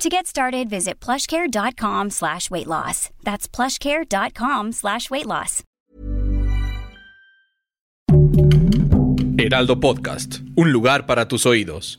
To get started, visit plushcare.com slash weight loss. That's plushcare.com slash weight loss. Heraldo Podcast, un lugar para tus oídos.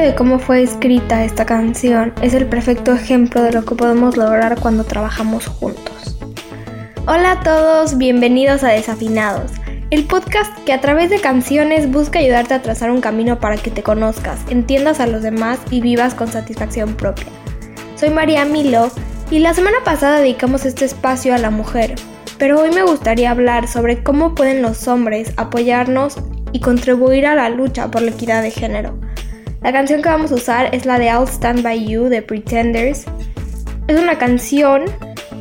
De cómo fue escrita esta canción es el perfecto ejemplo de lo que podemos lograr cuando trabajamos juntos. Hola a todos, bienvenidos a Desafinados, el podcast que a través de canciones busca ayudarte a trazar un camino para que te conozcas, entiendas a los demás y vivas con satisfacción propia. Soy María Milo y la semana pasada dedicamos este espacio a la mujer, pero hoy me gustaría hablar sobre cómo pueden los hombres apoyarnos y contribuir a la lucha por la equidad de género. La canción que vamos a usar es la de I'll Stand By You de Pretenders. Es una canción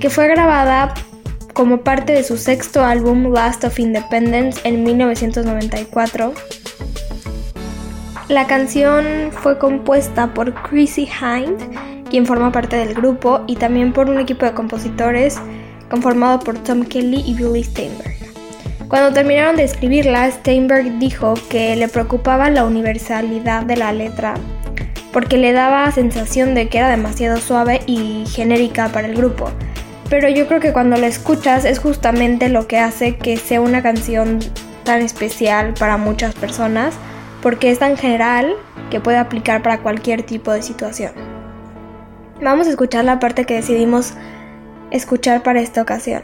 que fue grabada como parte de su sexto álbum Last of Independence en 1994. La canción fue compuesta por Chrissy Hind, quien forma parte del grupo, y también por un equipo de compositores conformado por Tom Kelly y Billy Steinberg. Cuando terminaron de escribirla, Steinberg dijo que le preocupaba la universalidad de la letra, porque le daba sensación de que era demasiado suave y genérica para el grupo. Pero yo creo que cuando la escuchas es justamente lo que hace que sea una canción tan especial para muchas personas, porque es tan general que puede aplicar para cualquier tipo de situación. Vamos a escuchar la parte que decidimos escuchar para esta ocasión.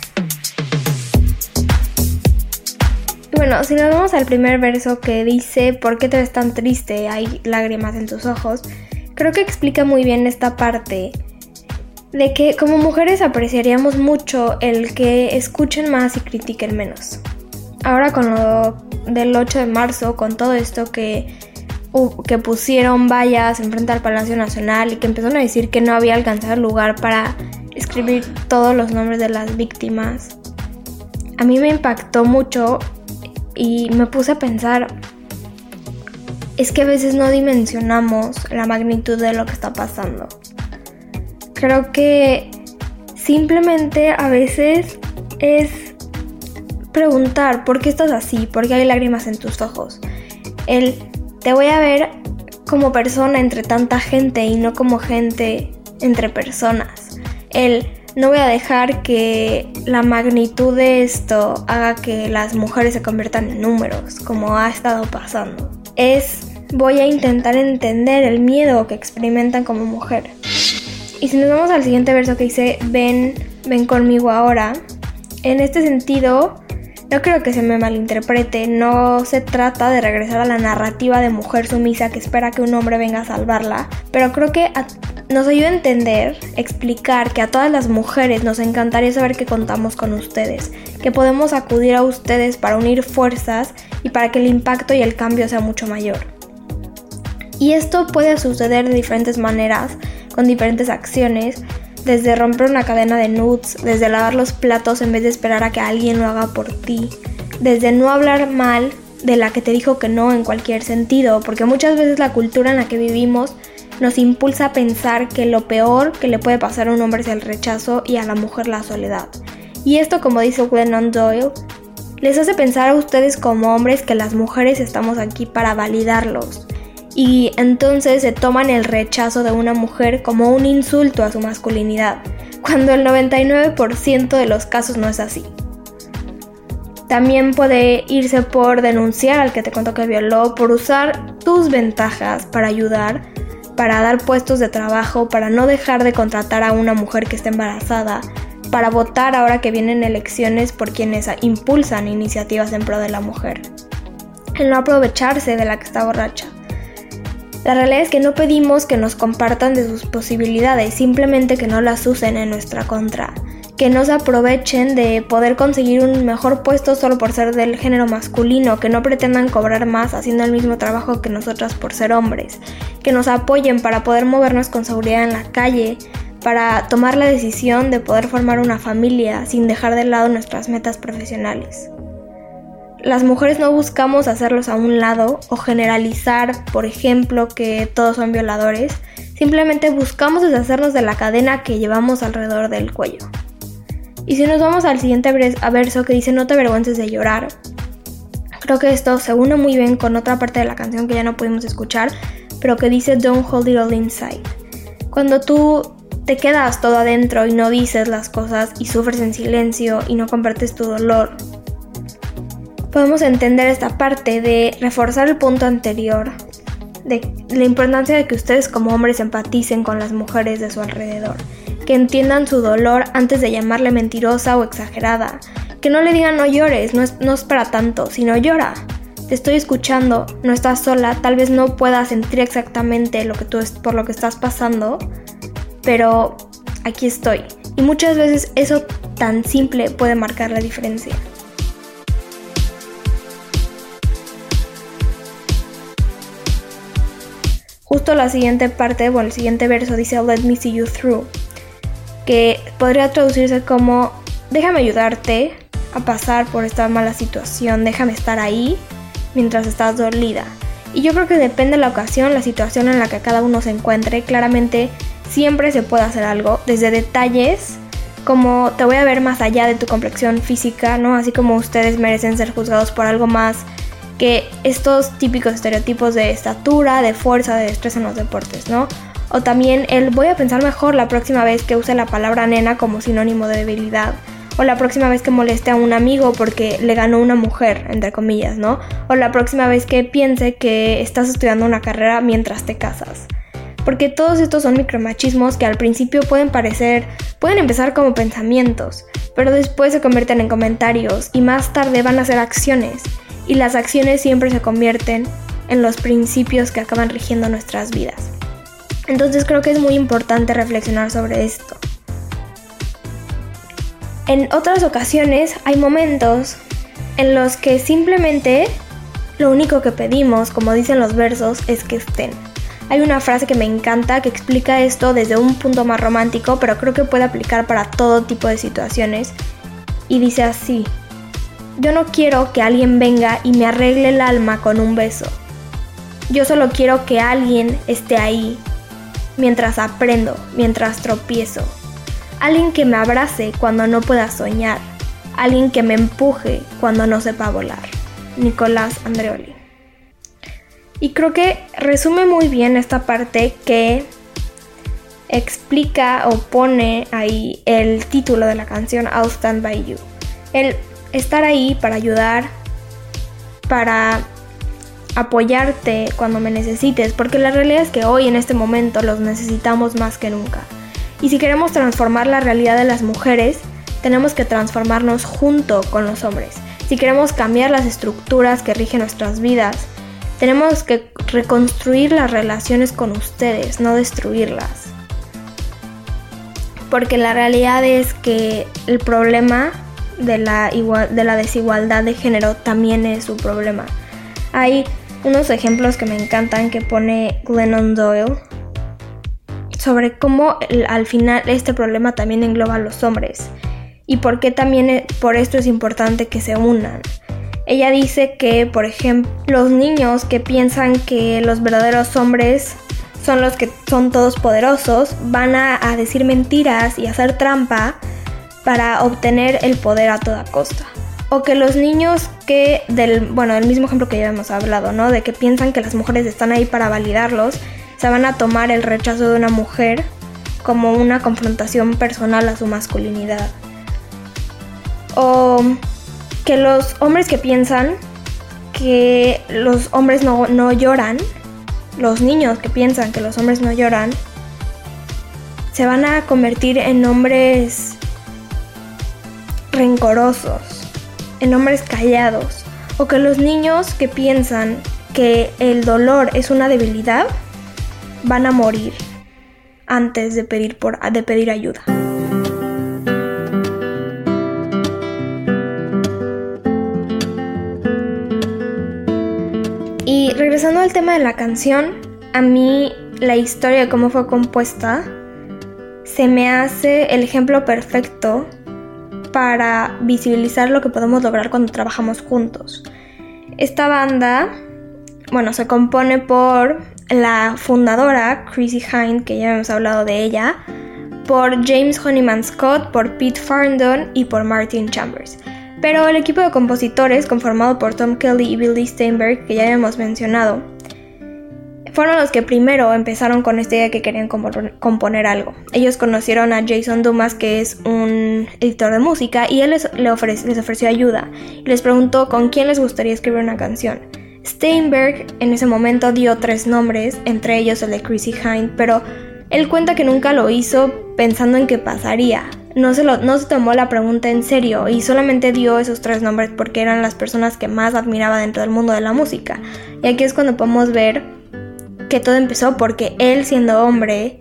Bueno, si nos vamos al primer verso que dice ¿Por qué te ves tan triste? Hay lágrimas en tus ojos. Creo que explica muy bien esta parte de que como mujeres apreciaríamos mucho el que escuchen más y critiquen menos. Ahora con lo del 8 de marzo, con todo esto que, que pusieron vallas enfrente al Palacio Nacional y que empezaron a decir que no había alcanzado lugar para escribir todos los nombres de las víctimas, a mí me impactó mucho y me puse a pensar, es que a veces no dimensionamos la magnitud de lo que está pasando. Creo que simplemente a veces es preguntar por qué estás así, por qué hay lágrimas en tus ojos. El te voy a ver como persona entre tanta gente y no como gente entre personas. El no voy a dejar que la magnitud de esto haga que las mujeres se conviertan en números, como ha estado pasando. Es voy a intentar entender el miedo que experimentan como mujer. Y si nos vamos al siguiente verso que dice, ven, ven conmigo ahora, en este sentido, no creo que se me malinterprete, no se trata de regresar a la narrativa de mujer sumisa que espera que un hombre venga a salvarla, pero creo que nos ayuda a entender, explicar que a todas las mujeres nos encantaría saber que contamos con ustedes, que podemos acudir a ustedes para unir fuerzas y para que el impacto y el cambio sea mucho mayor. Y esto puede suceder de diferentes maneras, con diferentes acciones, desde romper una cadena de nudes, desde lavar los platos en vez de esperar a que alguien lo haga por ti, desde no hablar mal de la que te dijo que no en cualquier sentido, porque muchas veces la cultura en la que vivimos nos impulsa a pensar que lo peor que le puede pasar a un hombre es el rechazo y a la mujer la soledad. Y esto, como dice Glennon Doyle, les hace pensar a ustedes como hombres que las mujeres estamos aquí para validarlos. Y entonces se toman el rechazo de una mujer como un insulto a su masculinidad, cuando el 99% de los casos no es así. También puede irse por denunciar al que te contó que violó, por usar tus ventajas para ayudar, para dar puestos de trabajo, para no dejar de contratar a una mujer que esté embarazada, para votar ahora que vienen elecciones por quienes impulsan iniciativas en pro de la mujer. El no aprovecharse de la que está borracha. La realidad es que no pedimos que nos compartan de sus posibilidades, simplemente que no las usen en nuestra contra que no se aprovechen de poder conseguir un mejor puesto solo por ser del género masculino, que no pretendan cobrar más haciendo el mismo trabajo que nosotras por ser hombres, que nos apoyen para poder movernos con seguridad en la calle, para tomar la decisión de poder formar una familia sin dejar de lado nuestras metas profesionales. Las mujeres no buscamos hacerlos a un lado o generalizar, por ejemplo, que todos son violadores, simplemente buscamos deshacernos de la cadena que llevamos alrededor del cuello. Y si nos vamos al siguiente verso que dice no te avergüences de llorar, creo que esto se une muy bien con otra parte de la canción que ya no pudimos escuchar, pero que dice don't hold it all inside. Cuando tú te quedas todo adentro y no dices las cosas y sufres en silencio y no compartes tu dolor, podemos entender esta parte de reforzar el punto anterior, de la importancia de que ustedes como hombres empaticen con las mujeres de su alrededor que entiendan su dolor antes de llamarle mentirosa o exagerada, que no le digan no llores, no es, para tanto, sino llora. Te estoy escuchando, no estás sola, tal vez no puedas sentir exactamente lo que tú por lo que estás pasando, pero aquí estoy. Y muchas veces eso tan simple puede marcar la diferencia. Justo la siguiente parte, bueno, el siguiente verso dice Let me see you through que podría traducirse como déjame ayudarte a pasar por esta mala situación, déjame estar ahí mientras estás dolida. Y yo creo que depende de la ocasión, la situación en la que cada uno se encuentre, claramente siempre se puede hacer algo, desde detalles como te voy a ver más allá de tu complexión física, ¿no? Así como ustedes merecen ser juzgados por algo más que estos típicos estereotipos de estatura, de fuerza, de destreza en los deportes, ¿no? O también el voy a pensar mejor la próxima vez que use la palabra nena como sinónimo de debilidad. O la próxima vez que moleste a un amigo porque le ganó una mujer, entre comillas, ¿no? O la próxima vez que piense que estás estudiando una carrera mientras te casas. Porque todos estos son micromachismos que al principio pueden parecer, pueden empezar como pensamientos, pero después se convierten en comentarios y más tarde van a ser acciones. Y las acciones siempre se convierten en los principios que acaban rigiendo nuestras vidas. Entonces creo que es muy importante reflexionar sobre esto. En otras ocasiones hay momentos en los que simplemente lo único que pedimos, como dicen los versos, es que estén. Hay una frase que me encanta que explica esto desde un punto más romántico, pero creo que puede aplicar para todo tipo de situaciones. Y dice así, yo no quiero que alguien venga y me arregle el alma con un beso. Yo solo quiero que alguien esté ahí mientras aprendo, mientras tropiezo. Alguien que me abrace cuando no pueda soñar. Alguien que me empuje cuando no sepa volar. Nicolás Andreoli. Y creo que resume muy bien esta parte que explica o pone ahí el título de la canción I'll Stand By You. El estar ahí para ayudar, para apoyarte cuando me necesites, porque la realidad es que hoy en este momento los necesitamos más que nunca. Y si queremos transformar la realidad de las mujeres, tenemos que transformarnos junto con los hombres. Si queremos cambiar las estructuras que rigen nuestras vidas, tenemos que reconstruir las relaciones con ustedes, no destruirlas. Porque la realidad es que el problema de la, de la desigualdad de género también es su problema. Hay unos ejemplos que me encantan que pone Glennon Doyle sobre cómo al final este problema también engloba a los hombres y por qué también e, por esto es importante que se unan. Ella dice que, por ejemplo, los niños que piensan que los verdaderos hombres son los que son todos poderosos, van a, a decir mentiras y hacer trampa para obtener el poder a toda costa. O que los niños que del, bueno, el mismo ejemplo que ya hemos hablado, ¿no? De que piensan que las mujeres están ahí para validarlos, se van a tomar el rechazo de una mujer como una confrontación personal a su masculinidad. O que los hombres que piensan que los hombres no, no lloran, los niños que piensan que los hombres no lloran, se van a convertir en hombres rencorosos, en hombres callados, o que los niños que piensan que el dolor es una debilidad, van a morir antes de pedir, por, de pedir ayuda. Y regresando al tema de la canción, a mí la historia de cómo fue compuesta se me hace el ejemplo perfecto para visibilizar lo que podemos lograr cuando trabajamos juntos. Esta banda, bueno, se compone por la fundadora, Chrissy Hind, que ya hemos hablado de ella, por James Honeyman Scott, por Pete Farndon y por Martin Chambers. Pero el equipo de compositores, conformado por Tom Kelly y Billy Steinberg, que ya hemos mencionado, fueron los que primero empezaron con esta idea de que querían componer algo. Ellos conocieron a Jason Dumas, que es un editor de música, y él les, les ofreció ayuda les preguntó con quién les gustaría escribir una canción. Steinberg en ese momento dio tres nombres, entre ellos el de Chrissy Hind, pero él cuenta que nunca lo hizo pensando en qué pasaría. No se, lo, no se tomó la pregunta en serio y solamente dio esos tres nombres porque eran las personas que más admiraba dentro del mundo de la música. Y aquí es cuando podemos ver que todo empezó porque él siendo hombre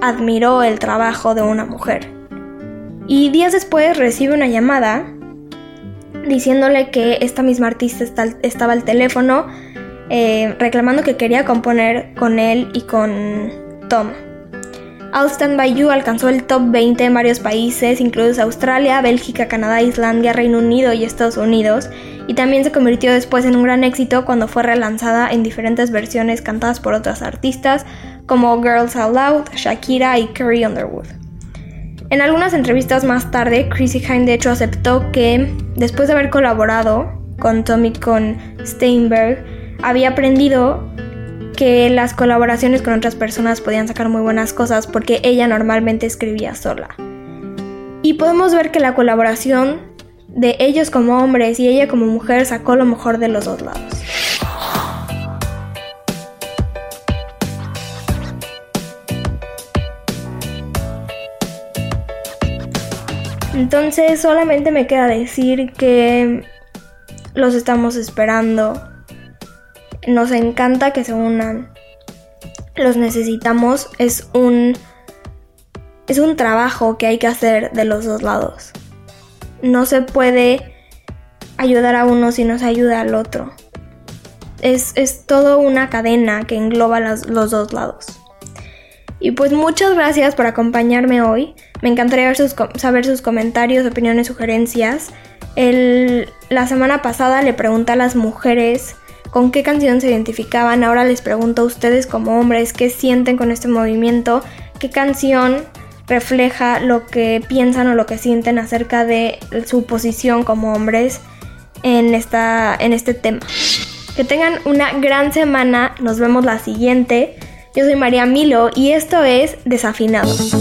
admiró el trabajo de una mujer. Y días después recibe una llamada diciéndole que esta misma artista estaba al teléfono eh, reclamando que quería componer con él y con Tom. I'll Stand By You alcanzó el top 20 en varios países, incluidos Australia, Bélgica, Canadá, Islandia, Reino Unido y Estados Unidos, y también se convirtió después en un gran éxito cuando fue relanzada en diferentes versiones cantadas por otras artistas como Girls Out Loud, Shakira y Carrie Underwood. En algunas entrevistas más tarde, Chrissy Hine de hecho aceptó que después de haber colaborado con Tommy con Steinberg, había aprendido que las colaboraciones con otras personas podían sacar muy buenas cosas porque ella normalmente escribía sola. Y podemos ver que la colaboración de ellos como hombres y ella como mujer sacó lo mejor de los dos lados. Entonces solamente me queda decir que los estamos esperando. Nos encanta que se unan. Los necesitamos. Es un es un trabajo que hay que hacer de los dos lados. No se puede ayudar a uno si no se ayuda al otro. Es, es todo una cadena que engloba los dos lados. Y pues muchas gracias por acompañarme hoy. Me encantaría saber sus comentarios, opiniones, sugerencias. la semana pasada le pregunté a las mujeres con qué canción se identificaban. Ahora les pregunto a ustedes como hombres qué sienten con este movimiento, qué canción refleja lo que piensan o lo que sienten acerca de su posición como hombres en, esta, en este tema. Que tengan una gran semana. Nos vemos la siguiente. Yo soy María Milo y esto es Desafinados.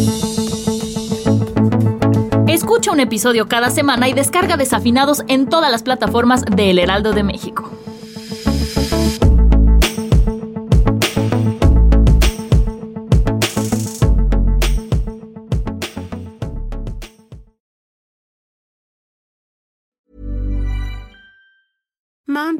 Escucha un episodio cada semana y descarga Desafinados en todas las plataformas de El Heraldo de México.